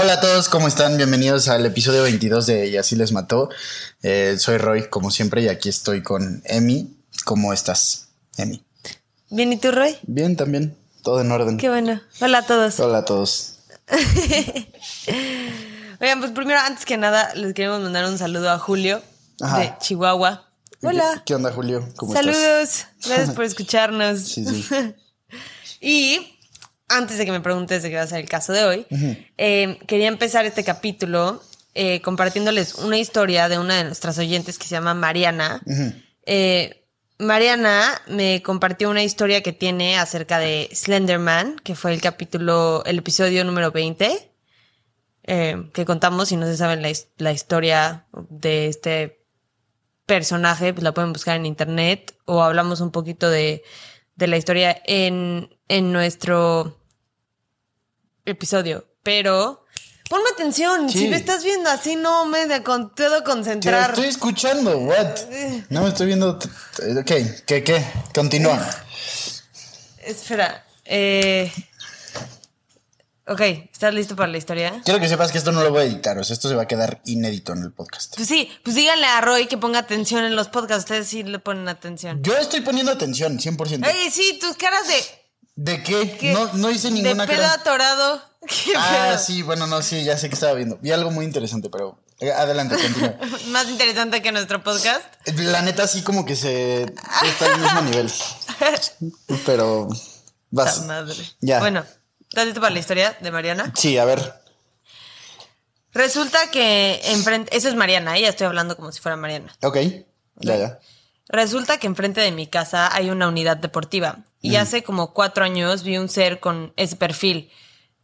Hola a todos, ¿cómo están? Bienvenidos al episodio 22 de Y así les mató. Eh, soy Roy, como siempre, y aquí estoy con Emi. ¿Cómo estás, Emi? Bien, ¿y tú, Roy? Bien, también. Todo en orden. Qué bueno. Hola a todos. Hola a todos. Oigan, pues primero, antes que nada, les queremos mandar un saludo a Julio Ajá. de Chihuahua. Hola. ¿Qué, onda, Julio? ¿Cómo Saludos. estás? Gracias por escucharnos. Sí, sí. Y antes de que me preguntes de qué va a ser el caso de hoy, eh, quería empezar este capítulo eh, compartiéndoles una historia de una de nuestras oyentes que se llama Mariana. Eh, Mariana me compartió una historia que tiene acerca de Slenderman, que fue el capítulo, el episodio número 20, eh, que contamos, si no se saben la historia de este personaje, pues la pueden buscar en internet o hablamos un poquito de, de la historia en, en nuestro episodio. Pero ponme atención, Sí. si me estás viendo así no me de, con, puedo Te concentrar. estoy escuchando, what? No me estoy viendo. Ok, ¿qué, qué? Continúa. Espera. Eh... Ok, ¿estás listo para la historia? Quiero que sepas que esto no lo voy a editar, o sea, esto se va a quedar inédito en el podcast. Pues sí, pues díganle a Roy que ponga atención en los podcasts. Ustedes sí le ponen atención. Yo estoy poniendo atención, 100%. Ey, sí, tus caras de. ¿De qué? ¿qué? No, no hice ninguna De pedo cara. atorado. ¿Qué Ah, sí, bueno, no, sí, ya sé que estaba viendo. Vi algo muy interesante, pero eh, adelante, continúa. Más interesante que nuestro podcast. La neta sí como que se está al mismo nivel. Pero La vas. madre. Ya. Bueno, ¿estás listo para la historia de Mariana? Sí, a ver. Resulta que enfrente. Eso es Mariana, ¿eh? ya estoy hablando como si fuera Mariana. Ok. Ya, ya. Resulta que enfrente de mi casa hay una unidad deportiva. Y hace como cuatro años vi un ser con ese perfil.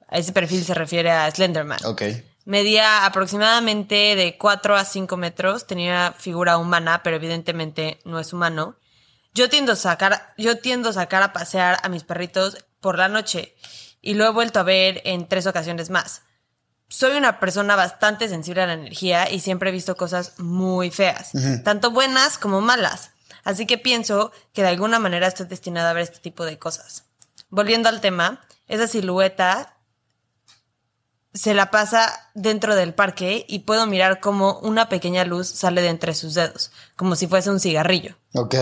A ese perfil se refiere a Slenderman. Ok. Medía aproximadamente de 4 a 5 metros, tenía figura humana, pero evidentemente no es humano. Yo tiendo a sacar, yo tiendo a sacar a pasear a mis perritos por la noche y lo he vuelto a ver en tres ocasiones más. Soy una persona bastante sensible a la energía y siempre he visto cosas muy feas, tanto buenas como malas. Así que pienso que de alguna manera estoy destinada a ver este tipo de cosas. Volviendo al tema, esa silueta se la pasa dentro del parque y puedo mirar cómo una pequeña luz sale de entre sus dedos, como si fuese un cigarrillo. Ok.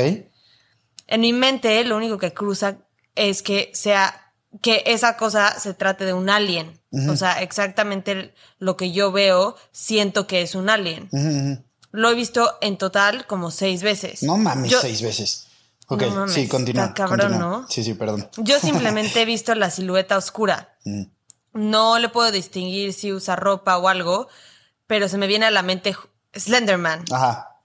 En mi mente lo único que cruza es que sea que esa cosa se trate de un alien. O sea, exactamente lo que yo veo, siento que es un alien. Lo he visto en total como seis veces. No mames, Yo- seis veces. Ok, No mames, sí, continúa. está cabrón, continúa. ¿no? Sí, sí, perdón. Yo simplemente he visto la silueta oscura. Mm. No le puedo distinguir si usa ropa o algo, pero se me viene a la mente Slenderman. Ajá.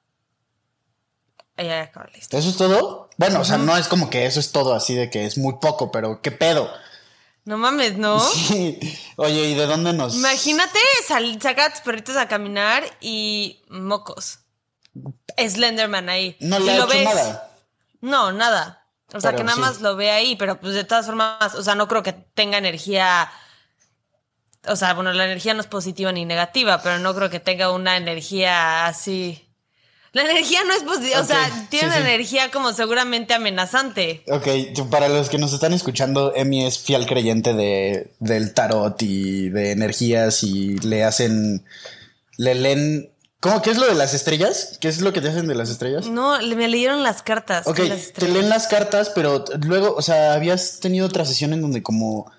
Ahí acaba la historia. ¿Eso es todo? Bueno, o sea, no es como que eso es todo así de que es muy poco, pero ¿qué pedo? No mames, ¿no? Sí. Oye, ¿y de dónde nos...? Imagínate sal- sacar a tus perritos a caminar y mocos. Slenderman ahí. No le ha lo hecho ves. nada. No, nada. O sea, que nada sí. más lo ve ahí, pero pues de todas formas, o sea, no creo que tenga energía. O sea, bueno, la energía no es positiva ni negativa, pero no creo que tenga una energía así. La energía no es positiva, o sea, sí, tiene una sí. energía como seguramente amenazante. Ok, para los que nos están escuchando, Emi es fiel creyente de, del tarot y de energías y le hacen, le leen, ¿cómo? ¿Qué es lo de las estrellas? ¿Qué es lo que te hacen de las estrellas? No, me leyeron las cartas. Ok, las te leen las cartas, pero luego, o sea, habías tenido otra sesión en donde como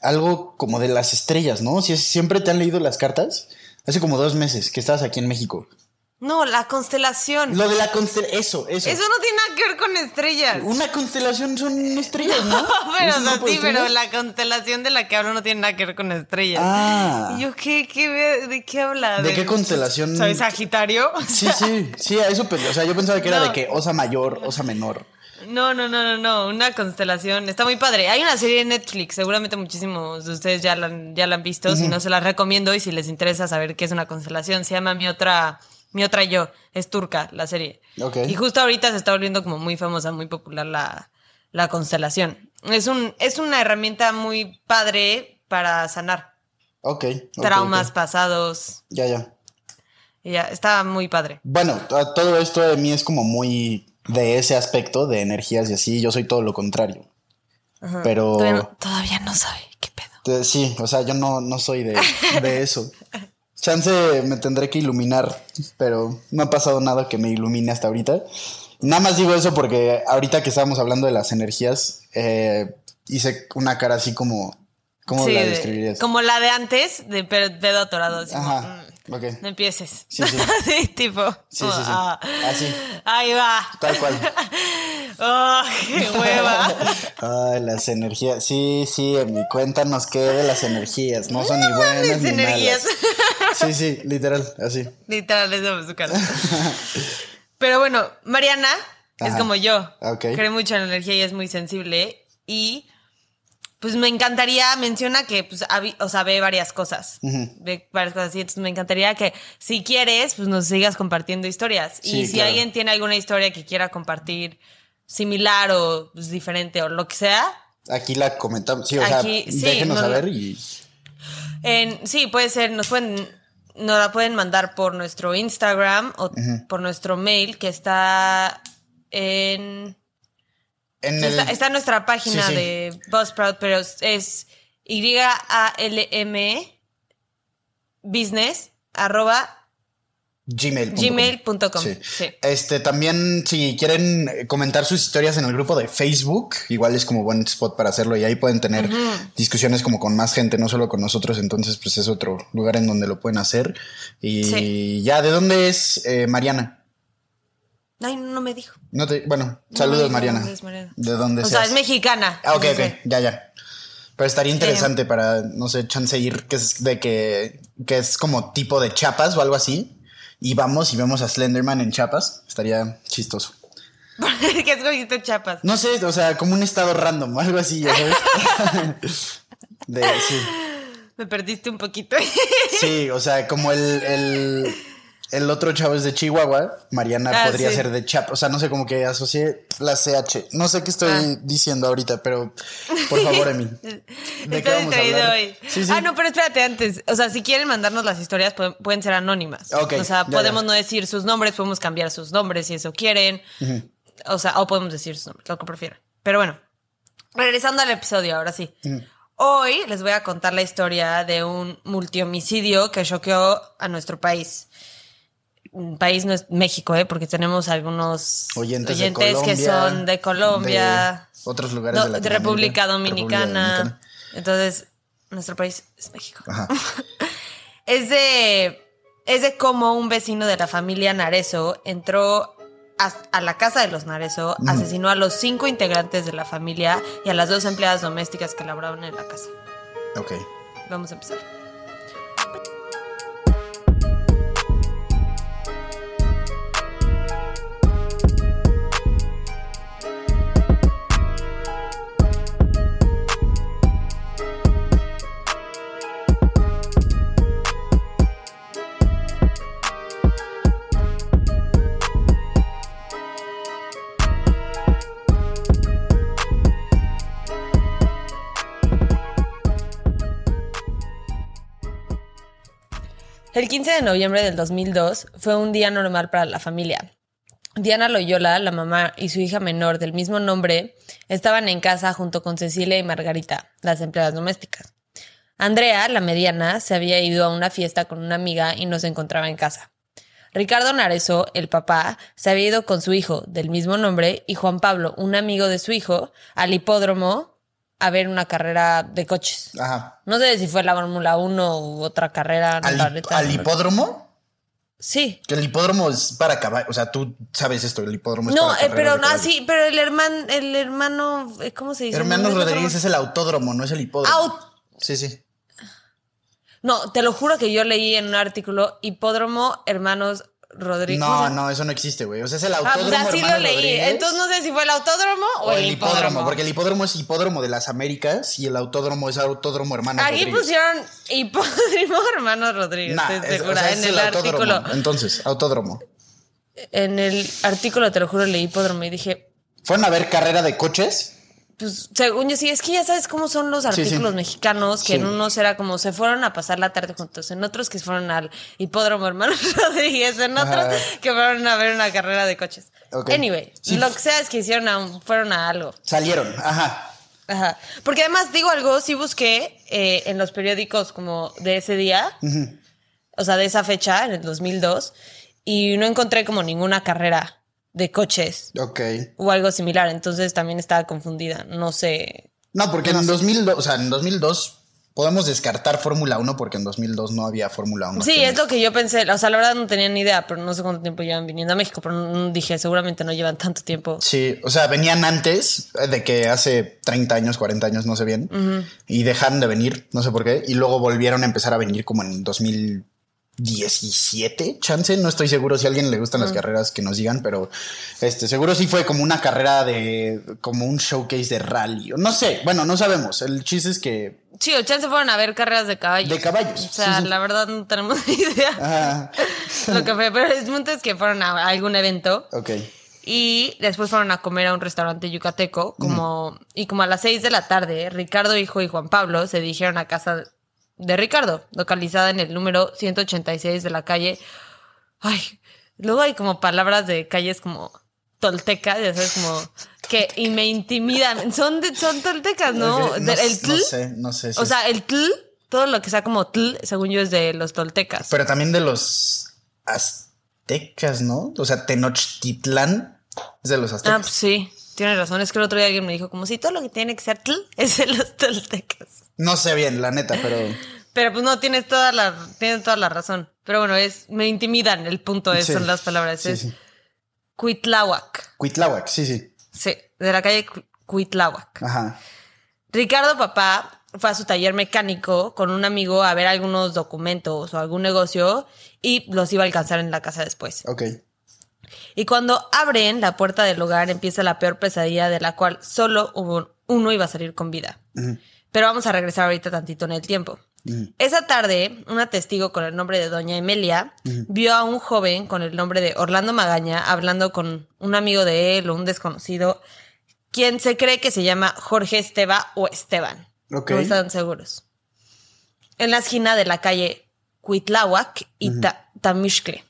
algo como de las estrellas, ¿no? Si siempre te han leído las cartas. Hace como dos meses que estabas aquí en México. No, la constelación. Lo de la constelación, eso, eso. Eso no tiene nada que ver con estrellas. Una constelación son estrellas, ¿no? Pero, ¿Es o sea, sí, pero la constelación de la que hablo no tiene nada que ver con estrellas. Ah. Y yo, ¿qué, qué, ¿de qué habla? ¿De qué constelación? ¿Soy Sagitario? Sí, sí, sí, a eso. O sea, yo pensaba que era No. de que osa mayor, osa menor. No, no, no, no, no. Una constelación. Está muy padre. Hay una serie de Netflix. Seguramente muchísimos de ustedes ya la, han- ya la han visto. Si no, se las recomiendo. Y si les interesa saber qué es una constelación, se llama Mi Otra, Mi Otra Yo. Es turca la serie. Y justo ahorita se está volviendo como muy famosa, muy popular la, la constelación. Es, un, es una herramienta muy padre para sanar Ok. traumas pasados. Ya, ya. Y ya, está muy padre. Bueno, todo esto de mí es como muy de ese aspecto de energías y así. Yo soy todo lo contrario. Pero. Todavía no, todavía no sabe qué pedo. Sí, o sea, yo no, no soy de, de eso. Chance me tendré que iluminar, pero no ha pasado nada que me ilumine hasta ahorita. Nada más digo eso porque ahorita que estábamos hablando de las energías, eh, hice una cara así como... ¿Cómo Sí, la de- describirías? como la de antes, de pe- dedo atorado. así como, Ajá, mm. No empieces. Sí, sí. Sí, tipo. Sí, sí, sí. ah, Así. Ahí va. Tal cual. Oh, qué hueva. Ay, las energías. Sí, sí, Emi, cuéntanos qué de las energías. No son ni buenas ni energías. malas. Sí, sí, literal, así. Literal, eso fue su cara. Pero bueno, Mariana es como yo. Ok. Cree mucho en la energía y es muy sensible. Y pues me encantaría, menciona que pues, o sea, ve varias cosas. Ve varias cosas así. Entonces me encantaría que si quieres, pues nos sigas compartiendo historias. Sí, y si claro. alguien tiene alguna historia que quiera compartir similar o pues, diferente o lo que sea, Aquí la comentamos. Sí, o Aquí, sea, sí, déjenos no, saber y. En, sí, puede ser, nos pueden, nos la pueden mandar por nuestro Instagram o por nuestro mail que está en, En sí, el, está, está en nuestra página Sí, sí. de Buzzsprout, pero es- es Y-A-L-M business arroba gmail.com. gmail.com. Sí. Sí. Este, también, si quieren comentar sus historias en el grupo de Facebook, igual es como buen spot para hacerlo y ahí pueden tener discusiones como con más gente, no solo con nosotros. Entonces, pues es otro lugar en donde lo pueden hacer. Y Sí. ya, ¿de dónde es eh, Mariana? Ay, no me dijo. No te, bueno, No saludos, dijo Mariana. dónde es Mariana. ¿De dónde O sea, es mexicana. Ah, ok, ok, ya, ya. Pero estaría interesante para, no sé, chance ir, que es de que, que es como tipo de chapas o algo así. Y vamos y vemos a Slenderman en chapas. Estaría chistoso. ¿Qué escogiste chapas? No sé, o sea, como un estado random, algo así, ya sabes. de, sí. Me perdiste un poquito. Sí, o sea, como el, el, el otro chavo es de Chihuahua, Mariana Ah, podría sí. ser de Chap. O sea, no sé, como que asocié la CH. No sé qué estoy Ah. diciendo ahorita, pero por favor, Emi. ¿De qué vamos a distraído hablar? hoy. Sí, sí. Ah, no, pero espérate antes. O sea, si quieren mandarnos las historias, pueden, pueden ser anónimas. Ok, O sea, ya, podemos ya. no decir sus nombres, podemos cambiar sus nombres si eso quieren. O sea, o podemos decir sus nombres, lo que prefieran. Pero bueno, regresando al episodio, ahora sí. Hoy les voy a contar la historia de un multihomicidio que choqueó a nuestro país. País no es México, ¿eh? Porque tenemos algunos Oyentes, que son de Colombia, de otros lugares no, de de República Dominicana. Dominicana. Entonces, nuestro país es México. Ajá. Es de, es de cómo un vecino de la familia Narezo entró a, a la casa de los Narezo, asesinó a los cinco integrantes de la familia y a las dos empleadas domésticas que laboraban en la casa. Ok. Vamos a empezar. El 15 de noviembre del 2002 fue un día normal para la familia. Diana Loyola, la mamá y su hija menor del mismo nombre, estaban en casa junto con Cecilia y Margarita, las empleadas domésticas. Andrea, la mediana, se había ido a una fiesta con una amiga y no se encontraba en casa. Ricardo Narezo, el papá, se había ido con su hijo del mismo nombre y Juan Pablo, un amigo de su hijo, al hipódromo a ver una carrera de coches. Ajá. No sé si fue la Fórmula 1 u otra carrera. ¿Al, la neta, al no- hipódromo? Sí. Que el hipódromo es para caballos. O sea, tú sabes esto, el hipódromo es No, para eh, pero no, sí, pero el hermano, el hermano, eh, ¿cómo se dice? Hermanos No, no, Rodríguez es el autódromo, no es el hipódromo. Aut- Sí, sí. No, te lo juro que yo leí en un artículo Hipódromo Hermanos Rodríguez. No, no, eso no existe, güey. O sea, es el Ah, autódromo. pues así lo leí. Rodríguez Entonces no sé si fue el autódromo o, o el hipódromo. Porque el hipódromo es hipódromo de las Américas y el autódromo es autódromo hermano Aquí Rodríguez. pusieron Hipódromo Hermanos Rodríguez, Nah, estoy es- o segura, sea, en el, autódromo. artículo. Entonces, autódromo. En el artículo, te lo juro, leí hipódromo y dije, ¿Fueron a ver carrera de coches? Pues según yo sí, es que ya sabes cómo son los Sí, sí. artículos mexicanos, que Sí. en unos era como se fueron a pasar la tarde juntos, en otros que fueron al hipódromo hermanos Rodríguez, en otros Ajá. que fueron a ver una carrera de coches. Anyway, lo que sea es que hicieron a fueron a algo. Salieron, ajá. Ajá. Porque además, digo algo, sí busqué eh, en los periódicos como de ese día, o sea, de esa fecha, en el 2002, y no encontré como ninguna carrera de coches Ok. o algo similar. Entonces también estaba confundida. No sé. No, porque en 2002, o sea, en 2002 podemos descartar Fórmula 1 porque en 2002 no había Fórmula 1. Sí, es lo que yo pensé. O sea, la verdad no tenía ni idea, pero no sé cuánto tiempo llevan viniendo a México. Pero dije, seguramente no llevan tanto tiempo. Sí, o sea, venían antes de que hace 30 años, 40 años, no sé bien, y dejaron de venir, no sé por qué, y luego volvieron a empezar a venir como en 2017, chance, no estoy seguro si a alguien le gustan las carreras que nos digan, pero este seguro sí fue como una carrera de como un showcase de rally, o no sé, bueno, no sabemos, el chiste es que Sí, o chance fueron a ver carreras de caballos. De caballos, O sea, sí, sí. la verdad no tenemos ni idea ah, lo que fue. Pero el punto es que fueron a algún evento. ok, Y después fueron a comer a un restaurante yucateco, como, y como a las seis de la tarde, Ricardo Hijo y Juan Pablo se dirigieron a casa de Ricardo, localizada en el número 186 de la calle. Ay, luego hay como palabras de calles como toltecas, ya sabes, como que y me intimidan. Son de, son toltecas, ¿no? De- el no tl, sé, no sé. si o sea, el tl, todo lo que sea como tl, según yo es de los toltecas. pero también de los aztecas, ¿no? O sea, Tenochtitlán es de los Ah, aztecas. pues sí, tienes razón. Es que el otro día alguien me dijo, como si todo lo que tiene que ser tl es de los toltecas. No sé bien, la neta, pero Pero pues no, tienes toda la, tienes toda la razón. Pero bueno, es, me intimidan, el punto es, Sí, son las palabras. sí, es sí. Cuitláhuac. Cuitláhuac, sí, sí. Sí, de la calle Cu- Cuitláhuac. Ajá. Ricardo Papá fue a su taller mecánico con un amigo a ver algunos documentos o algún negocio y los iba a alcanzar en la casa después. Ok. Y cuando abren la puerta del hogar empieza la peor pesadilla de la cual solo hubo- uno iba a salir con vida. Pero vamos a regresar ahorita tantito en el tiempo. Esa tarde, una testigo con el nombre de Doña Emelia vio a un joven con el nombre de Orlando Magaña hablando con un amigo de él o un desconocido, quien se cree que se llama Jorge Esteba o Esteban. Ok. No están seguros. En la esquina de la calle Cuitláhuac y Ta- Tamixcle.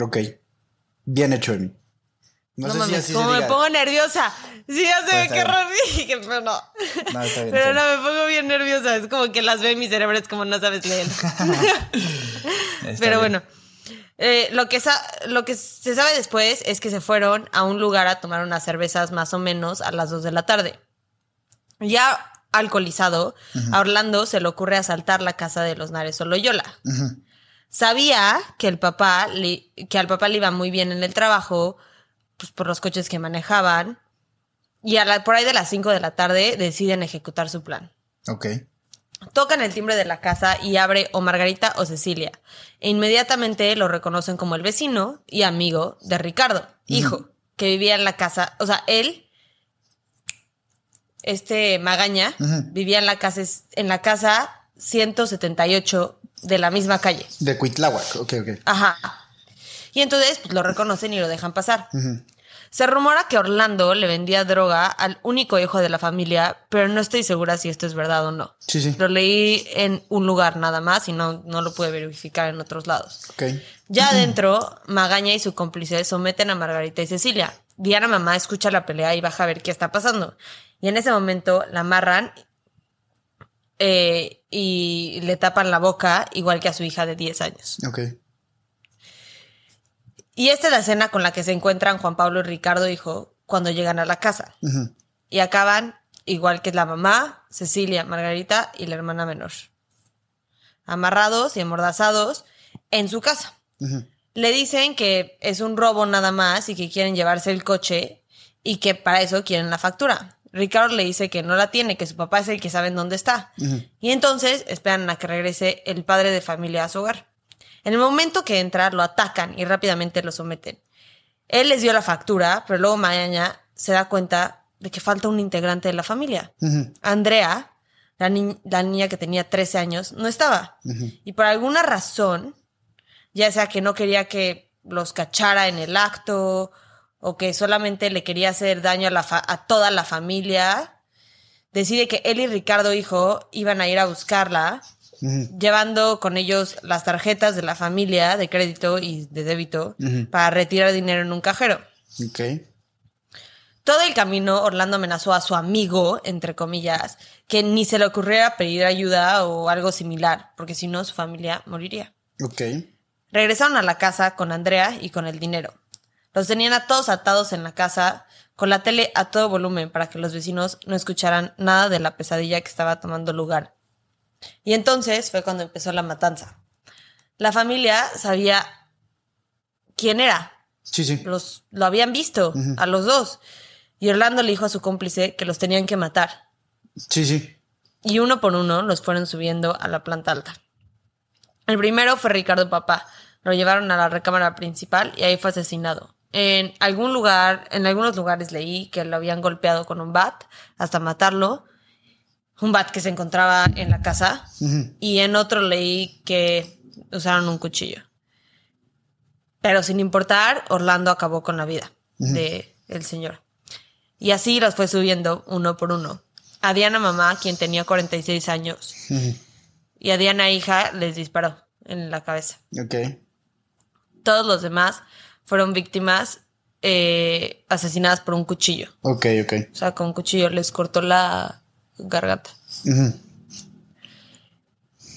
Ok. Bien hecho. No, No, sé mames, si así como se me diga. pongo nerviosa. Sí, ya sé Pues qué error dije, pero no. No, está bien, Pero está no, me pongo bien nerviosa. Es como que las en mi cerebro, es como no sabes leer. Pero bien. bueno, eh, lo, que sa- lo que se sabe después es que se fueron a un lugar a tomar unas cervezas más o menos a las 2 de la tarde. Ya alcoholizado, a Orlando se le ocurre asaltar la casa de los Nares Loyola. Ujú. Sabía que el papá le- que al papá le iba muy bien en el trabajo, pues por los coches que manejaban. Y a la- por ahí de las 5 de la tarde deciden ejecutar su plan. Ok. Tocan el timbre de la casa y abre o Margarita o Cecilia. E inmediatamente lo reconocen como el vecino y amigo de Ricardo, hijo, que vivía en la casa. O sea, él, este Magaña, vivía en la casa, en la casa 178 de la misma calle. De Cuitláhuac. Ok, ok. Ajá. Y entonces pues, lo reconocen y lo dejan pasar. Se rumora que Orlando le vendía droga al único hijo de la familia, pero no estoy segura si esto es verdad o no. Sí, sí. Lo leí en un lugar nada más y no, no lo pude verificar en otros lados. Ok. Ya adentro, Magaña y su cómplice someten a Margarita y Cecilia. Diana mamá escucha la pelea y baja a ver qué está pasando. Y en ese momento la amarran eh, y le tapan la boca, igual que a su hija de 10 años. Ok. Y esta es la escena con la que se encuentran Juan Pablo y Ricardo, hijo, cuando llegan a la casa. Y acaban igual que la mamá, Cecilia, Margarita y la hermana menor. Amarrados y amordazados en su casa. Le dicen que es un robo nada más y que quieren llevarse el coche y que para eso quieren la factura. Ricardo le dice que no la tiene, que su papá es el que sabe en dónde está. Y entonces esperan a que regrese el padre de familia a su hogar. En el momento que entra, lo atacan y rápidamente lo someten. Él les dio la factura, pero luego mañana se da cuenta de que falta un integrante de la familia. Andrea, la, ni- la niña que tenía 13 años, no estaba. Y por alguna razón, ya sea que no quería que los cachara en el acto o que solamente le quería hacer daño a, la fa- a toda la familia, decide que él y Ricardo, hijo, iban a ir a buscarla, llevando con ellos las tarjetas de la familia de crédito y de débito para retirar dinero en un cajero. Ok. Todo el camino Orlando amenazó a su amigo, entre comillas, que ni se le ocurriera pedir ayuda o algo similar, porque si no su familia moriría. Ok. Regresaron a la casa con Andrea y con el dinero. Los tenían a todos atados en la casa, con la tele a todo volumen para que los vecinos no escucharan nada de la pesadilla que estaba tomando lugar. Y entonces fue cuando empezó la matanza. La familia sabía quién era. Sí, sí. Los, lo habían visto a los dos. Y Orlando le dijo a su cómplice que los tenían que matar. Sí, sí. Y uno por uno los fueron subiendo a la planta alta. El primero fue Ricardo Papá. Lo llevaron a la recámara principal y ahí fue asesinado. En algún lugar, en algunos lugares leí que lo habían golpeado con un bat hasta matarlo. Un bat que se encontraba en la casa. Y en otro leí que usaron un cuchillo. Pero sin importar, Orlando acabó con la vida de el señor. Y así los fue subiendo uno por uno. A Diana mamá, quien tenía 46 años, y a Diana hija les disparó en la cabeza. Ok. Todos los demás fueron víctimas eh, asesinadas por un cuchillo. Ok, ok. O sea, con un cuchillo les cortó la garganta.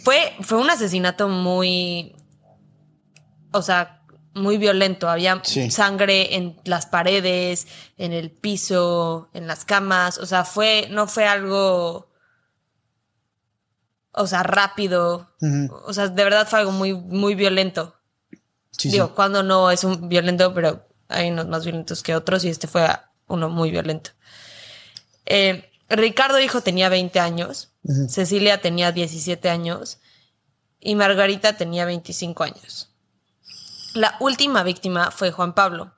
Fue, fue un asesinato muy. O sea, muy violento. Había Sí. sangre en las paredes, en el piso, en las camas. O sea, fue. No fue algo. O sea, rápido. O sea, de verdad fue algo muy, muy violento. Sí, Digo, sí. cuando no es un violento, pero hay unos más violentos que otros y este fue uno muy violento. Eh, Ricardo hijo tenía 20 años, Cecilia tenía 17 años y Margarita tenía 25 años. La última víctima fue Juan Pablo.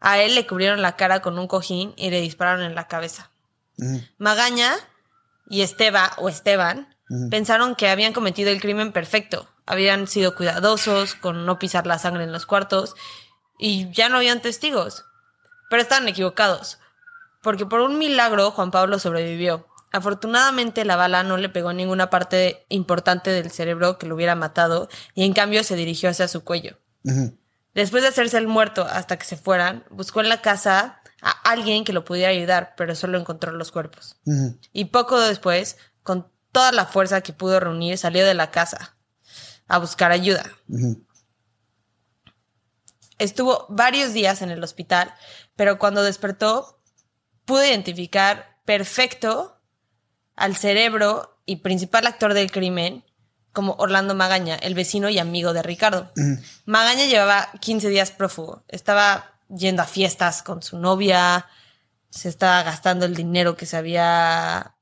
A él le cubrieron la cara con un cojín y le dispararon en la cabeza. Magaña y Esteba o Esteban pensaron que habían cometido el crimen perfecto. Habían sido cuidadosos con no pisar la sangre en los cuartos y ya no habían testigos. Pero estaban equivocados, porque por un milagro Juan Pablo sobrevivió. Afortunadamente la bala no le pegó en ninguna parte importante del cerebro que lo hubiera matado y en cambio se dirigió hacia su cuello. Después de hacerse el muerto hasta que se fueran, buscó en la casa a alguien que lo pudiera ayudar, pero solo encontró los cuerpos. Y poco después, con toda la fuerza que pudo reunir, salió de la casa a buscar ayuda. Estuvo varios días en el hospital, pero cuando despertó, pudo identificar perfecto al cerebro y principal actor del crimen como Orlando Magaña, el vecino y amigo de Ricardo. Magaña llevaba 15 días prófugo. Estaba yendo a fiestas con su novia, se estaba gastando el dinero que se había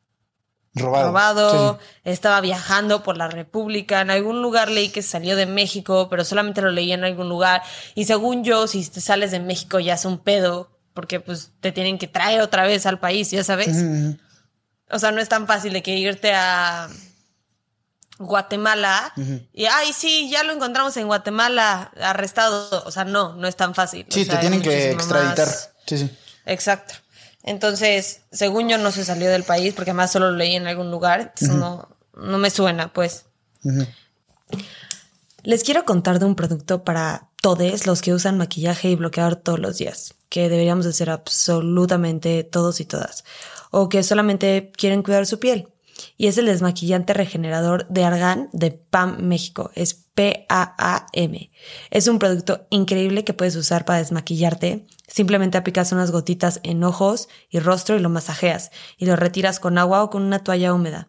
Robado. robado, Sí, estaba viajando por la República, en algún lugar leí que salió de México, pero solamente lo leí en algún lugar. Y según yo, si te sales de México ya es un pedo, porque pues te tienen que traer otra vez al país, ya sabes. O sea, no es tan fácil de que irte a Guatemala y, ay, sí, ya lo encontramos en Guatemala, arrestado. O sea, no, no es tan fácil. O Sí, sea, te tienen que extraditar. más- Sí, sí. Exacto. Entonces, según yo, no se salió del país porque además solo lo leí en algún lugar. entonces no, no me suena, pues. Les quiero contar de un producto para todos los que usan maquillaje y bloqueador todos los días, que deberíamos hacer absolutamente todos y todas, o que solamente quieren cuidar su piel. Y es el desmaquillante regenerador de Argan de PAM México. Es P-A-A-M. Es un producto increíble que puedes usar para desmaquillarte. Simplemente aplicas unas gotitas en ojos y rostro y lo masajeas y lo retiras con agua o con una toalla húmeda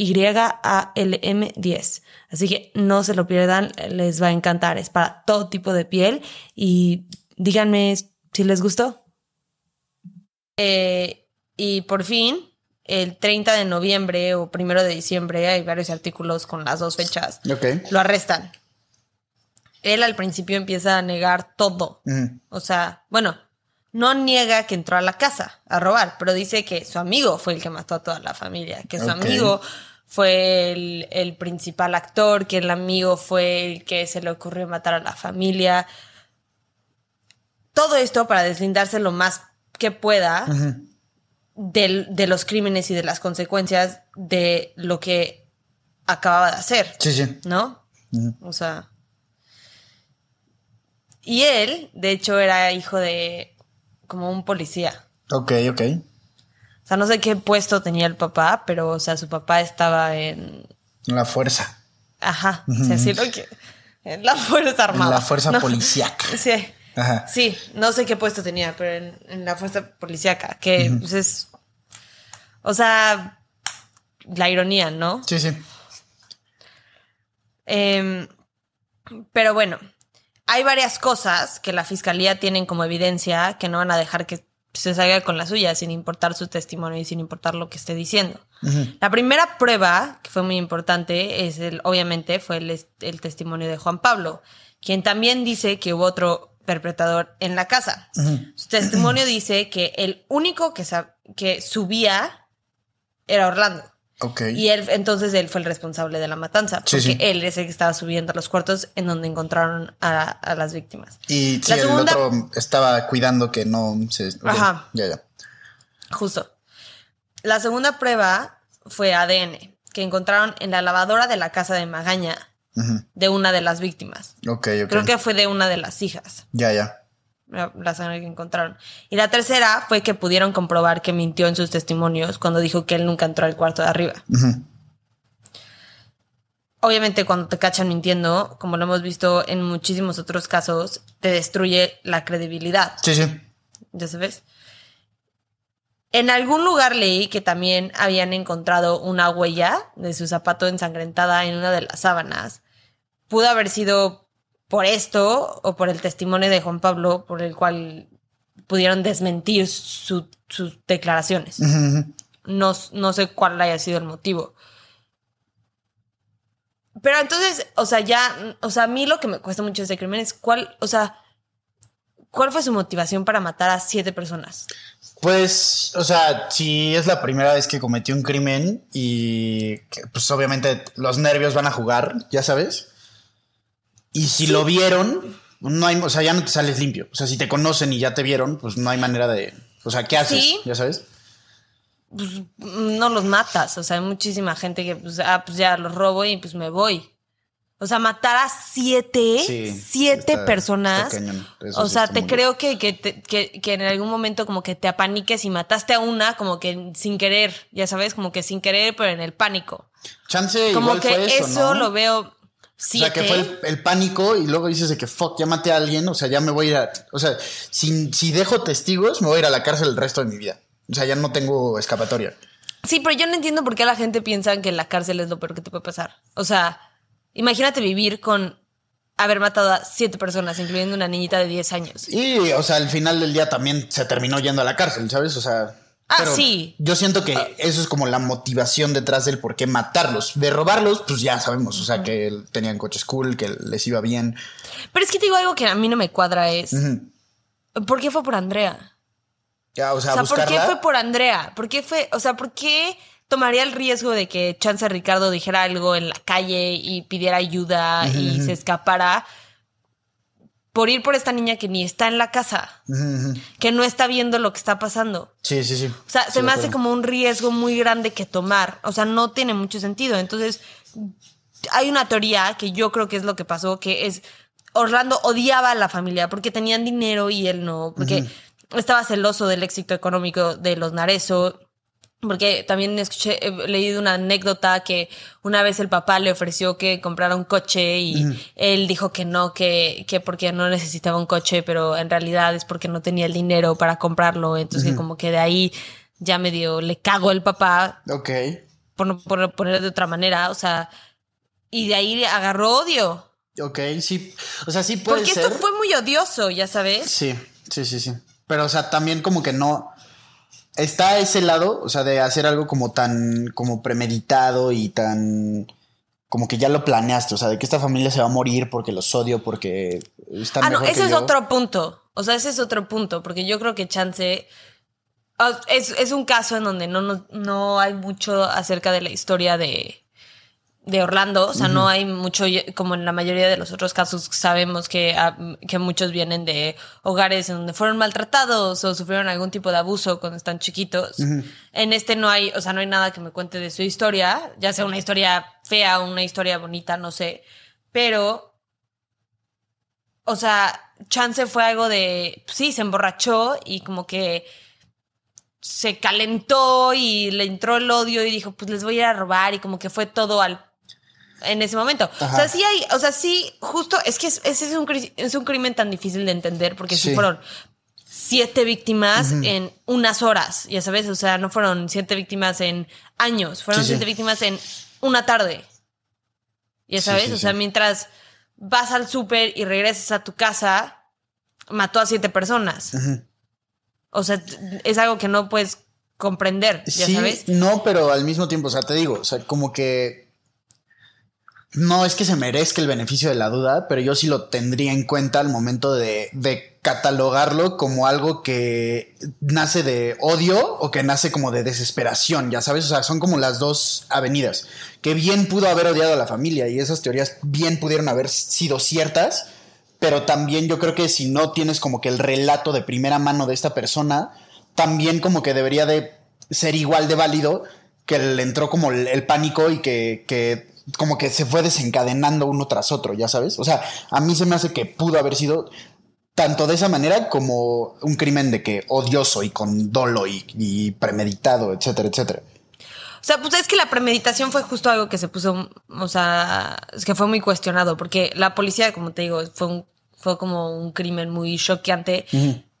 YALM10. Así que no se lo pierdan, les va a encantar. Es para todo tipo de piel y díganme si les gustó. Eh, y por fin, el 30 de noviembre o primero de diciembre, hay varios artículos con las dos fechas. Ok. Lo arrestan. Él al principio empieza a negar todo. O sea, bueno, no niega que entró a la casa a robar, pero dice que su amigo fue el que mató a toda la familia, que su amigo fue el, el principal actor, que el amigo fue el que se le ocurrió matar a la familia. Todo esto para deslindarse lo más que pueda del- de los crímenes y de las consecuencias de lo que acababa de hacer. Sí, sí. ¿no? O sea. Y él, de hecho, era hijo de como un policía. Ok, ok. O sea, no sé qué puesto tenía el papá, pero, o sea, su papá estaba en. La fuerza. Ajá, o sea, sí, lo que. En la Fuerza Armada. En la fuerza No, policíaca. Sí. Ajá. Sí, no sé qué puesto tenía, pero en, en la fuerza policíaca, que pues, es. O sea, la ironía, ¿no? Sí, sí. Em, pero bueno, hay varias cosas que la fiscalía tienen como evidencia que no van a dejar que se salga con la suya sin importar su testimonio y sin importar lo que esté diciendo. La primera prueba, que fue muy importante, es el, obviamente, fue el, el testimonio de Juan Pablo, quien también dice que hubo otro perpetrador en la casa. Su testimonio dice que el único que, que subía era Orlando. Ok. Y él, entonces él fue el responsable de la matanza, Sí, porque sí. él es el que estaba subiendo a los cuartos en donde encontraron a, a las víctimas. Y sí, La el segunda- otro estaba cuidando que no se. Ajá. Ya, ya. Justo. La segunda prueba fue ADN, que encontraron en la lavadora de la casa de Magaña de una de las víctimas. Ok, ok. Creo que fue de una de las hijas. Ya, ya. La sangre que encontraron. Y la tercera fue que pudieron comprobar que mintió en sus testimonios cuando dijo que él nunca entró al cuarto de arriba. Obviamente cuando te cachan mintiendo, como lo hemos visto en muchísimos otros casos, te destruye la credibilidad. Sí, sí. ¿Ya sabes? En algún lugar leí que también habían encontrado una huella de su zapato ensangrentada en una de las sábanas. Pudo haber sido por esto o por el testimonio de Juan Pablo, por el cual pudieron desmentir su- sus declaraciones. No, no sé cuál haya sido el motivo. Pero entonces, o sea, ya, o sea, a mí lo que me cuesta mucho este crimen es cuál, o sea, cuál fue su motivación para matar a siete personas. Pues, o sea, si es la primera vez que cometió un crimen y que, pues obviamente los nervios van a jugar, ya sabes. Y si lo vieron, no hay, o sea, ya no te sales limpio. O sea, si te conocen y ya te vieron, pues no hay manera de, o sea, ¿qué haces? Sí. Ya sabes. Pues no los matas, o sea, hay muchísima gente que, pues, ah, pues ya los robo y pues me voy. O sea, matar a siete, Sí, siete está- personas. está O sea, te creo que, que, te- que, que en algún momento como que te apaniques y mataste a una como que sin querer, ya sabes, como que sin querer, pero en el pánico. Chance Como igual que fue eso, eso ¿no? lo veo O siete. sea, que fue el, el pánico y luego dices de que fuck, ya maté a alguien, o sea, ya me voy a ir a. O sea, si, si dejo testigos, me voy a ir a la cárcel el resto de mi vida. O sea, ya no tengo escapatoria. Sí, pero yo no entiendo por qué la gente piensa que la cárcel es lo peor que te puede pasar. O sea, imagínate vivir con haber matado a siete personas, incluyendo una niñita de 10 años. Y, o sea, al final del día también se terminó yendo a la cárcel, ¿sabes? O sea. Ah, pero sí. Yo siento que eso es como la motivación detrás del por qué matarlos. De robarlos, pues ya sabemos. O sea, que tenían coches cool, que les iba bien. Pero es que te digo algo que a mí no me cuadra es. ¿por qué fue por Andrea? Ya, o sea, O sea, ¿por qué fue por Andrea? ¿Por qué fue, o sea, por qué tomaría el riesgo de que Chance Ricardo dijera algo en la calle y pidiera ayuda y se escapara por ir por esta niña que ni está en la casa, que no está viendo lo que está pasando? Sí, sí, sí. O sea, Sí, se me hace como un riesgo muy grande que tomar. O sea, no tiene mucho sentido. Entonces, hay una teoría que yo creo que es lo que pasó, que es Orlando odiaba a la familia porque tenían dinero y él no, porque estaba celoso del éxito económico de los Narezo. Porque también escuché, he leído una anécdota que una vez el papá le ofreció que comprara un coche y él dijo que no, que, que porque no necesitaba un coche, pero en realidad es porque no tenía el dinero para comprarlo. Entonces, que como que de ahí ya medio le cagó el papá Ok. por no por poner de otra manera, o sea, y de ahí agarró odio. Ok, sí. O sea, sí puede Porque ser. esto fue muy odioso, ya sabes. Sí, sí, sí, sí. Pero, o sea, también como que no. Está ese lado, o sea, de hacer algo como tan, como premeditado y tan, como que ya lo planeaste, o sea, de que esta familia se va a morir porque los odio, porque están Ah, no, mejor que ese es yo. otro punto. O sea, ese es otro punto, porque yo creo que chance. ah, Es, es un caso en donde no, no, no hay mucho acerca de la historia de, de Orlando. O sea, no hay mucho, como en la mayoría de los otros casos, sabemos que, ah, que muchos vienen de hogares en donde fueron maltratados o sufrieron algún tipo de abuso cuando están chiquitos. En este no hay, o sea, no hay nada que me cuente de su historia, ya sea una historia fea o una historia bonita, no sé. Pero o sea, chance fue algo de, pues sí, se emborrachó y como que se calentó y le entró el odio y dijo, pues les voy a ir a robar y como que fue todo al en ese momento. Ajá. O sea, sí hay, o sea, sí, justo, es que es- ese es un, es un crimen tan difícil de entender porque sí, Sí. fueron siete víctimas en unas horas, ya sabes, o sea, no fueron siete víctimas en años, fueron Sí, sí. siete víctimas en una tarde. Ya sabes, o sea, mientras vas al súper y regresas a tu casa, mató a siete personas. O sea, es algo que no puedes comprender, ya sabes. no, pero al mismo tiempo, o sea, te digo, o sea, como que no es que se merezca el beneficio de la duda, pero yo sí lo tendría en cuenta al momento de, catalogarlo como algo que nace de odio o que nace como de desesperación, ya sabes, o sea, son como las dos avenidas, que bien pudo haber odiado a la familia y esas teorías bien pudieron haber sido ciertas, pero también yo creo que si no tienes como que el relato de primera mano de esta persona, también como que debería de ser igual de válido que le entró como el, pánico y que como que se fue desencadenando uno tras otro, ya sabes. O sea, a mí se me hace que pudo haber sido tanto de esa manera como un crimen de que odioso y con dolo y, y premeditado, etcétera, etcétera. O sea, pues es que la premeditación fue justo algo que se puso, o sea, es que fue muy cuestionado, porque la policía, como te digo, fue, un- fue como un crimen muy choqueante.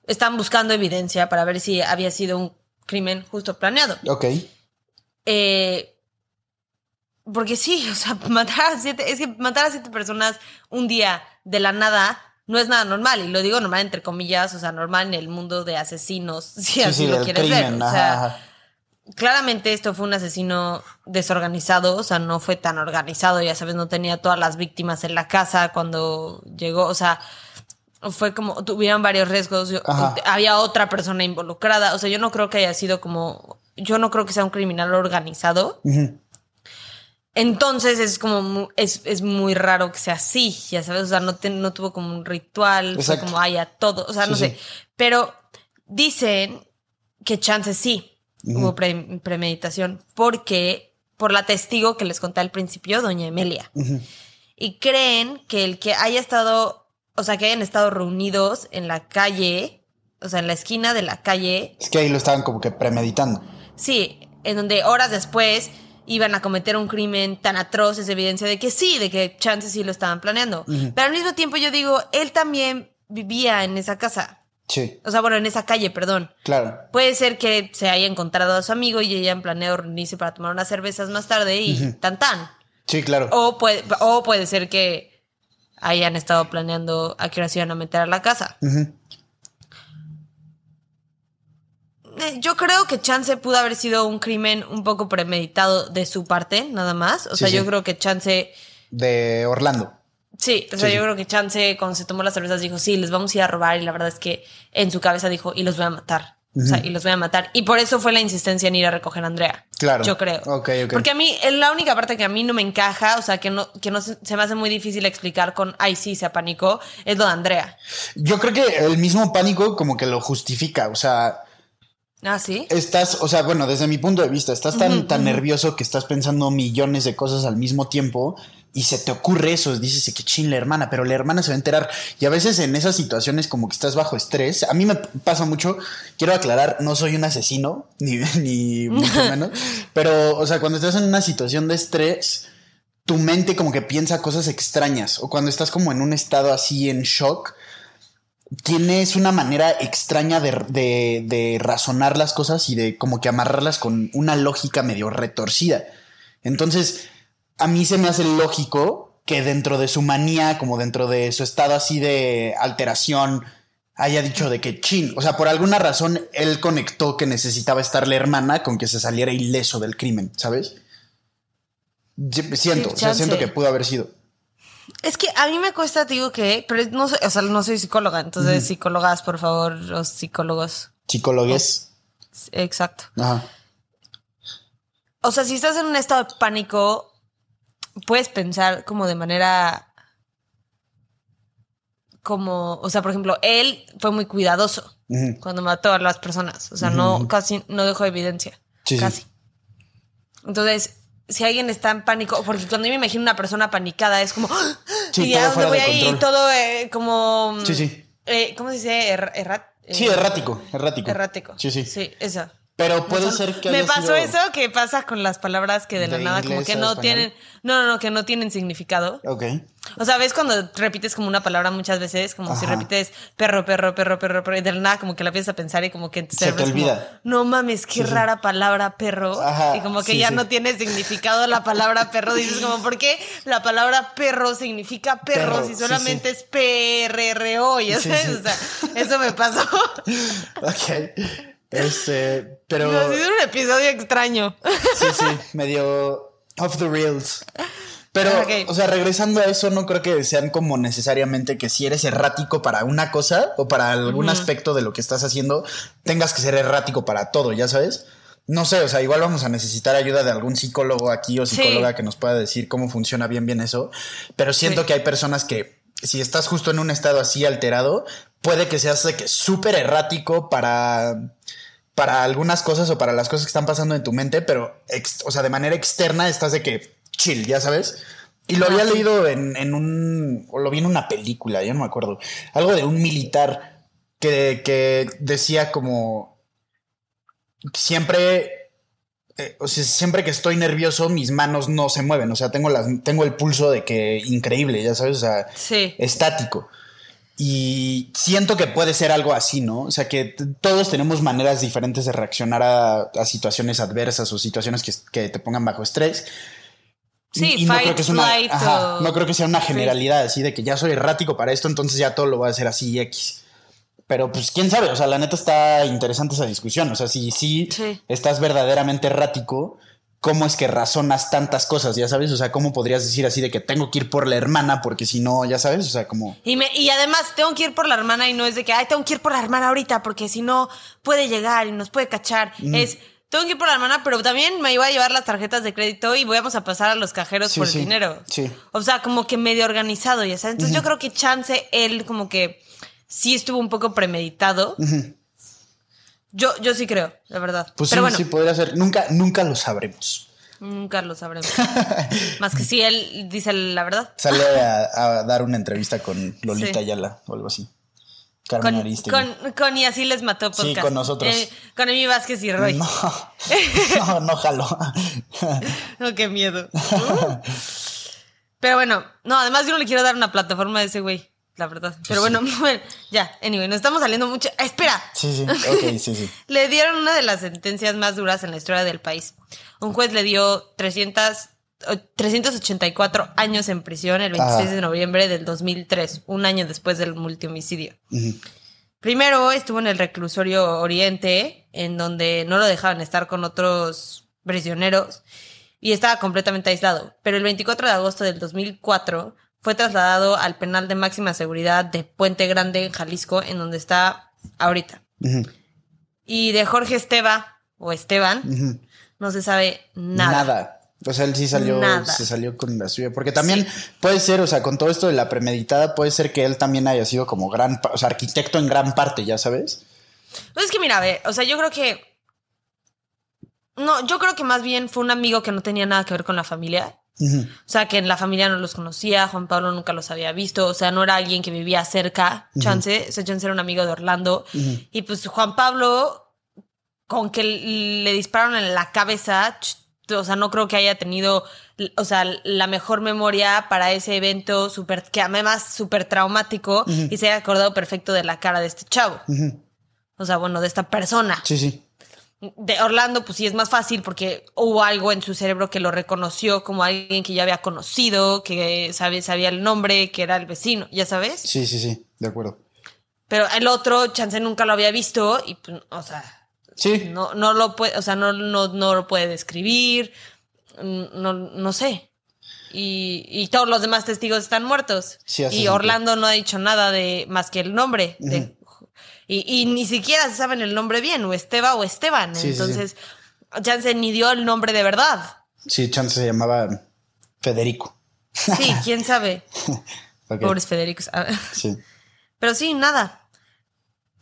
Estaban buscando evidencia para ver si había sido un crimen justo planeado. Ok. Eh, porque sí, o sea, matar a siete, es que matar a siete personas un día de la nada no es nada normal. Y lo digo normal entre comillas, o sea, normal en el mundo de asesinos, si así lo del quieres ver. crimen, O sea, claramente esto fue un asesino desorganizado, o sea, no fue tan organizado, ya sabes, no tenía todas las víctimas en la casa cuando llegó, o sea, fue como, tuvieron varios riesgos, Ajá. había otra persona involucrada, o sea, yo no creo que haya sido como, yo no creo que sea un criminal organizado. Ujú. Entonces es como, es, es muy raro que sea así, ya sabes, o sea, no, te- no tuvo como un ritual, fue Exacto. como haya todo, o sea, Sí, no sí. sé, pero dicen que chance sí hubo pre- premeditación, porque por la testigo que les conté al principio, doña Emelia, y creen que el que haya estado, o sea, que hayan estado reunidos en la calle, o sea, en la esquina de la calle, Es que ahí lo estaban como que premeditando. Sí, en donde horas después iban a cometer un crimen tan atroz es evidencia de que sí, de que chances sí lo estaban planeando. Pero al mismo tiempo yo digo, él también vivía en esa casa. Sí, O sea, bueno, en esa calle, perdón. claro. Puede ser que se haya encontrado a su amigo y hayan planeado reunirse para tomar unas cervezas más tarde y tan tan. Sí, claro. O puede, o puede ser que hayan estado planeando a qué hora se iban a meter a la casa. Eh, Yo creo que Chance pudo haber sido un crimen un poco premeditado de su parte, nada más. O Sí, sea, yo creo que Chance. De Orlando. Sí, o sea, Sí, yo creo que Chance, cuando se tomó las cervezas, dijo: Sí, les vamos a ir a robar. Y la verdad es que en su cabeza dijo: Y los voy a matar. O sea, y los voy a matar. Y por eso fue la insistencia en ir a recoger a Andrea. Claro. Yo creo. Ok, ok. Porque a mí, es la única parte que a mí no me encaja, o sea, que no, que no se, se me hace muy difícil explicar con ay, sí, se apanicó, es lo de Andrea. Yo creo que el mismo pánico como que lo justifica. O sea, Ah, sí. estás, o sea, bueno, desde mi punto de vista, estás tan, tan nervioso que estás pensando millones de cosas al mismo tiempo y se te ocurre eso, dices que chin la hermana, pero la hermana se va a enterar. Y a veces en esas situaciones como que estás bajo estrés, a mí me pasa mucho, quiero aclarar, no soy un asesino, ni, ni mucho menos, pero, o sea, cuando estás en una situación de estrés, tu mente como que piensa cosas extrañas, o cuando estás como en un estado así en shock, tienes una manera extraña de, de- de razonar las cosas y de como que amarrarlas con una lógica medio retorcida. Entonces, a mí se me hace lógico que dentro de su manía, como dentro de su estado así de alteración, haya dicho de que chin, o sea, por alguna razón él conectó que necesitaba estar la hermana con que se saliera ileso del crimen, ¿sabes? Siento, Sí, o sea, siento que pudo haber sido. Es que a mí me cuesta, te digo que, pero no soy, o sea, no soy psicóloga, entonces psicólogas, por favor, los psicólogos. Psicólogues. Exacto. Ajá. O sea, si estás en un estado de pánico, puedes pensar como de manera como, o sea, por ejemplo, él fue muy cuidadoso cuando mató a las personas, o sea, no casi no dejó evidencia, Sí, sí. casi. Entonces, si alguien está en pánico, porque cuando yo me imagino una persona panicada es como, ¡Ah! Sí, y todo a dónde voy ahí, control. todo eh, como, Sí, sí. eh, ¿cómo se dice? Er- errat- Sí, eh, errático, errático. errático. Sí, sí. Sí, eso. Pero puede ser que me pasó sido- eso que pasa con las palabras que de, la ¿De nada como que no español? tienen no no no que no tienen significado Ok. o sea ves cuando repites como una palabra muchas veces como si Ajá. repites perro perro perro perro perro y de la nada como que la empiezas a pensar y como que tu Se te es como, olvida. no mames qué Sí, sí. rara palabra perro Ajá, y como que sí, ya sí. no tiene significado la palabra perro dices como por qué la palabra perro significa perro, Perro, si sí, solamente es p r r o ya Sí, sabes sí. o sea eso me pasó Ok. Este, pero. ha sido un episodio extraño Sí, sí, medio off the rails. Pero, o sea, regresando a eso, no creo que sean como necesariamente que si eres errático para una cosa o para algún aspecto de lo que estás haciendo, tengas que ser errático para todo, ¿ya sabes? No sé, o sea, igual vamos a necesitar ayuda de algún psicólogo aquí o Sí. psicóloga que nos pueda decir cómo funciona bien bien eso. Pero siento Sí. que hay personas que, si estás justo en un estado así alterado, puede que seas de que súper errático para para algunas cosas o para las cosas que están pasando en tu mente, pero, ex- o sea, de manera externa estás de que chill, ya sabes. Y lo Ah, había sí. leído en, en un, o lo vi en una película, ya no me acuerdo, algo de un militar que, que decía como, siempre, eh, o sea, siempre que estoy nervioso, mis manos no se mueven, o sea, tengo, las, tengo el pulso de que increíble, ya sabes, o sea, sí estático. Y siento que puede ser algo así, ¿no? O sea, que todos tenemos maneras diferentes de reaccionar a, a situaciones adversas o situaciones que, que te pongan bajo estrés. Sí, Y- y no fight, creo que es una, ajá, o- no creo que sea una generalidad así de que ya soy errático para esto, entonces ya todo lo voy a hacer así X. Pero pues quién sabe, o sea, la neta está interesante esa discusión. O sea, si sí Sí. estás verdaderamente errático, ¿cómo es que razonas tantas cosas? Ya sabes, o sea, ¿cómo podrías decir así de que tengo que ir por la hermana porque si no, ya sabes, o sea, como... Y, me, y además tengo que ir por la hermana y no es de que, ay, tengo que ir por la hermana ahorita porque si no puede llegar y nos puede cachar. Mm. Es, tengo que ir por la hermana, pero también me iba a llevar las tarjetas de crédito y vamos a pasar a los cajeros Sí, por sí, el dinero. sí. O sea, como que medio organizado, ya sabes. Entonces yo creo que Chance, él como que sí estuvo un poco premeditado. Yo, yo sí creo, la verdad. Pues pero sí, bueno, sí, podría ser. Nunca, nunca lo sabremos. nunca lo sabremos. Más que si él dice la verdad. Sale a, a dar una entrevista con Lolita Sí. Ayala o algo así. Carmen Con, Aristegui. con, con Y así les mató Sí, con nosotros. Eh, con Emi Vázquez y Roy. No, no, no jalo. No, qué miedo. Uh. Pero bueno, no, además yo no le quiero dar una plataforma a ese güey, la verdad. Pero bueno, bueno, ya, anyway, nos estamos saliendo mucho. ¡Ah, ¡Espera! Sí, sí, ok, sí, sí. Le dieron una de las sentencias más duras en la historia del país. Un juez le dio 300, o 384 años en prisión el 26 Ajá. de noviembre del 2003, un año después del multihomicidio. Ujú. Primero estuvo en el reclusorio Oriente, en donde no lo dejaban estar con otros prisioneros y estaba completamente aislado. Pero el 24 de agosto del 2004 fue trasladado al penal de máxima seguridad de Puente Grande, en Jalisco, en donde está ahorita. Y de Jorge Esteba, o Esteban, no se sabe nada. Nada. O sea, él sí salió, Nada. se salió con la suya. Porque también puede ser, o sea, con todo esto de la premeditada, puede ser que él también haya sido como gran, o sea, arquitecto en gran parte, ya sabes. Pues es que mira, a ver, o sea, yo creo que... No, yo creo que más bien fue un amigo que no tenía nada que ver con la familia. O sea, que en la familia no los conocía, Juan Pablo nunca los había visto, o sea, no era alguien que vivía cerca, Chance, ese Chance era un amigo de Orlando. Y pues Juan Pablo, con que le dispararon en la cabeza, o sea, no creo que haya tenido, o sea, la mejor memoria para ese evento, super, que además súper traumático, y se haya acordado perfecto de la cara de este chavo. O sea, bueno, de esta persona. Sí, sí. De Orlando, pues sí es más fácil porque hubo algo en su cerebro que lo reconoció como alguien que ya había conocido, que sabe, sabía el nombre, que era el vecino, ¿ya sabes? Sí, sí, sí, de acuerdo. Pero el otro, chance nunca lo había visto y, pues, o sea, Sí, no, no lo puede, o sea, no, no, no lo puede describir, no, no sé. Y, y todos los demás testigos están muertos. Sí, y sentido. Orlando no ha dicho nada de más que el nombre. de- y, y ni siquiera se saben el nombre bien, o Esteba o Esteban. Sí, sí, sí. Entonces, Chance ni dio el nombre de verdad. sí, chance se llamaba Federico. Sí, quién sabe. Pobres Federicos. Ah, Sí. Pero sí, nada.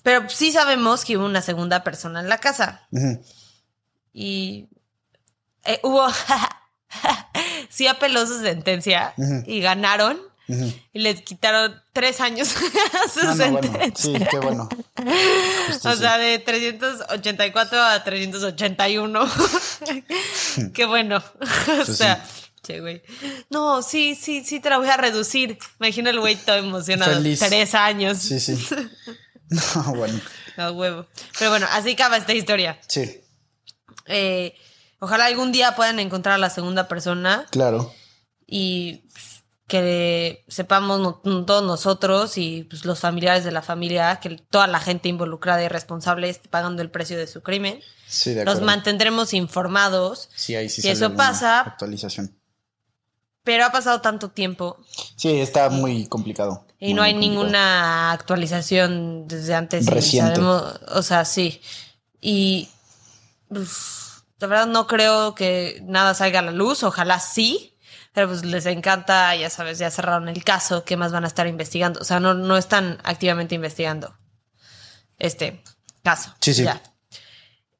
Pero sí sabemos que hubo una segunda persona en la casa. Y eh, hubo. sí apeló su sentencia y ganaron. Y les quitaron tres años a su No, no, bueno, sentencia. sí, qué bueno. O sea, de 384 a 381. qué bueno. o sea, che, güey. No, sí, sí, sí, te la voy a reducir. Imagino el güey todo emocionado. Feliz. Tres años. Sí, sí. No, bueno, A huevo. Pero bueno, así acaba esta historia. sí, Eh, ojalá algún día puedan encontrar a la segunda persona claro. y que sepamos no- todos nosotros y pues, los familiares de la familia que toda la gente involucrada y responsable esté pagando el precio de su crimen. Sí, de Los mantendremos informados. Sí, ahí sí Si eso pasa- Actualización. Pero ha pasado tanto tiempo Sí, está muy complicado. y Muy, no hay complicado. ninguna actualización desde antes. Reciente. sabemos- o sea, sí. Y uf, la verdad no creo que nada salga a la luz. Ojalá sí. Pero pues les encanta, ya sabes, ya cerraron el caso. ¿Qué más van a estar investigando? O sea, no, no están activamente investigando este caso. Sí, sí. Ya.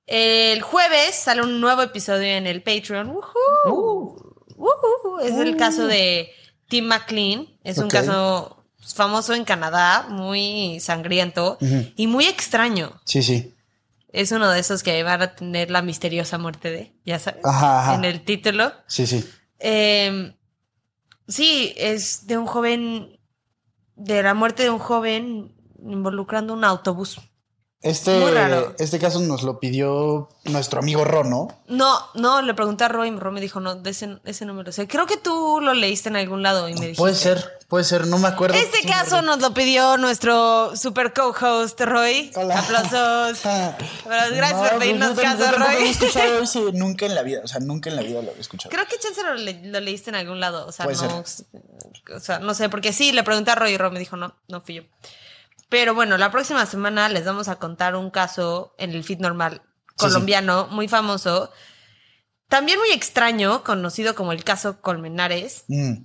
El jueves sale un nuevo episodio en el Patreon. ¡Woohoo! Es el caso de Tim McLean. Es un caso famoso en Canadá, muy sangriento y muy extraño. Sí, sí. Es uno de esos que van a tener la misteriosa muerte de, ya sabes, Ajá, ajá. en el título. Sí, sí. Eh, sí, es de un joven, de la muerte de un joven involucrando un autobús. Este, Muy raro. este caso nos lo pidió nuestro amigo Rono. No, no, le pregunté a Roy y Roy me dijo, no, de ese, ese no me lo sé. Creo que tú lo leíste en algún lado y me dijiste. Puede ser, puede ser, no me acuerdo. Este Sí, caso nos lo pidió nuestro super co-host Roy. Hola. Aplausos. Ah. Gracias No, por pedirnos tampoco- caso, Roy. había escuchado ese nunca en la vida, o sea, nunca en la vida lo había escuchado. Creo que chance lo, le- lo leíste en algún lado. O sea, Puede no. O sea, no sé, porque sí, le pregunté a Roy y Roy me dijo, no, no fui yo. Pero bueno, la próxima semana les vamos a contar un caso en el Fit Normal colombiano, muy famoso. También muy extraño, conocido como el caso Colmenares. Mm.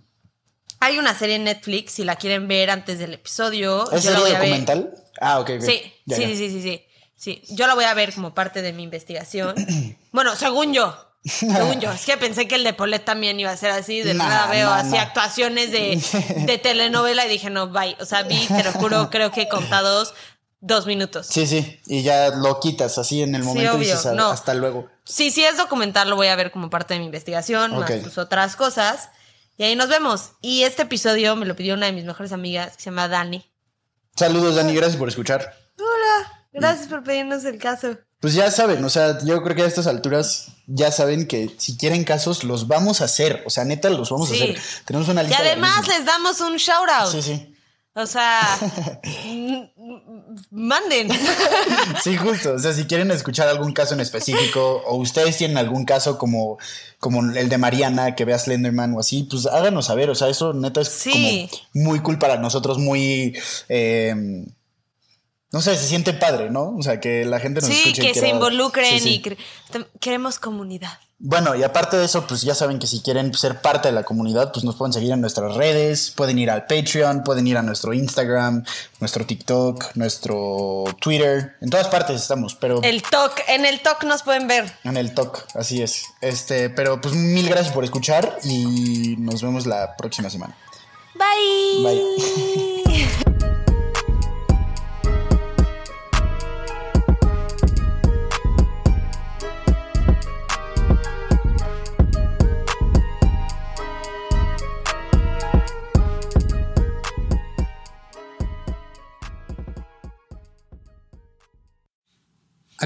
Hay una serie en Netflix, si la quieren ver antes del episodio. ¿Es yo la serie voy a ver. documental? Ah, ok, ok. Sí, Ya, sí, ya. sí, sí, sí, sí. Sí, yo la voy a ver como parte de mi investigación. bueno, según yo. Según yo. Es que pensé que el de Polet también iba a ser así. De Nah, nada veo nah, así nah. actuaciones de, de telenovela y dije, no, bye. O sea, vi, te lo juro, creo que contados dos minutos. Sí, sí, y ya lo quitas así en el Sí, momento y dices "Ah, no. hasta luego. Sí, sí es documental, lo voy a ver como parte de mi investigación, más Ok. pues otras cosas. Y ahí nos vemos. Y este episodio me lo pidió una de mis mejores amigas, que se llama Dani. Saludos, Dani, gracias por escuchar. Hola, gracias por pedirnos el caso. Pues ya saben, o sea, yo creo que a estas alturas ya saben que si quieren casos los vamos a hacer, o sea, neta los vamos Sí. a hacer. Tenemos una Y lista. además larguísima. les damos un shout out. Sí, sí. O sea, manden. Sí, justo. O sea, si quieren escuchar algún caso en específico o ustedes tienen algún caso como, como el de Mariana, que vea Slenderman o así, pues háganos saber. O sea, eso neta es Sí. como muy cool para nosotros, muy... eh, no sé, se siente padre, ¿no? O sea, que la gente nos Sí, escuche. y que se involucren Sí, sí. y queremos comunidad. Bueno, y aparte de eso, pues ya saben que si quieren ser parte de la comunidad, pues nos pueden seguir en nuestras redes, pueden ir al Patreon, pueden ir a nuestro Instagram, nuestro TikTok, nuestro Twitter, en todas partes estamos, pero El TOC, en el TOC nos pueden ver. en el TOC, así es. Este, pero pues mil gracias por escuchar y nos vemos la próxima semana. Bye. Bye.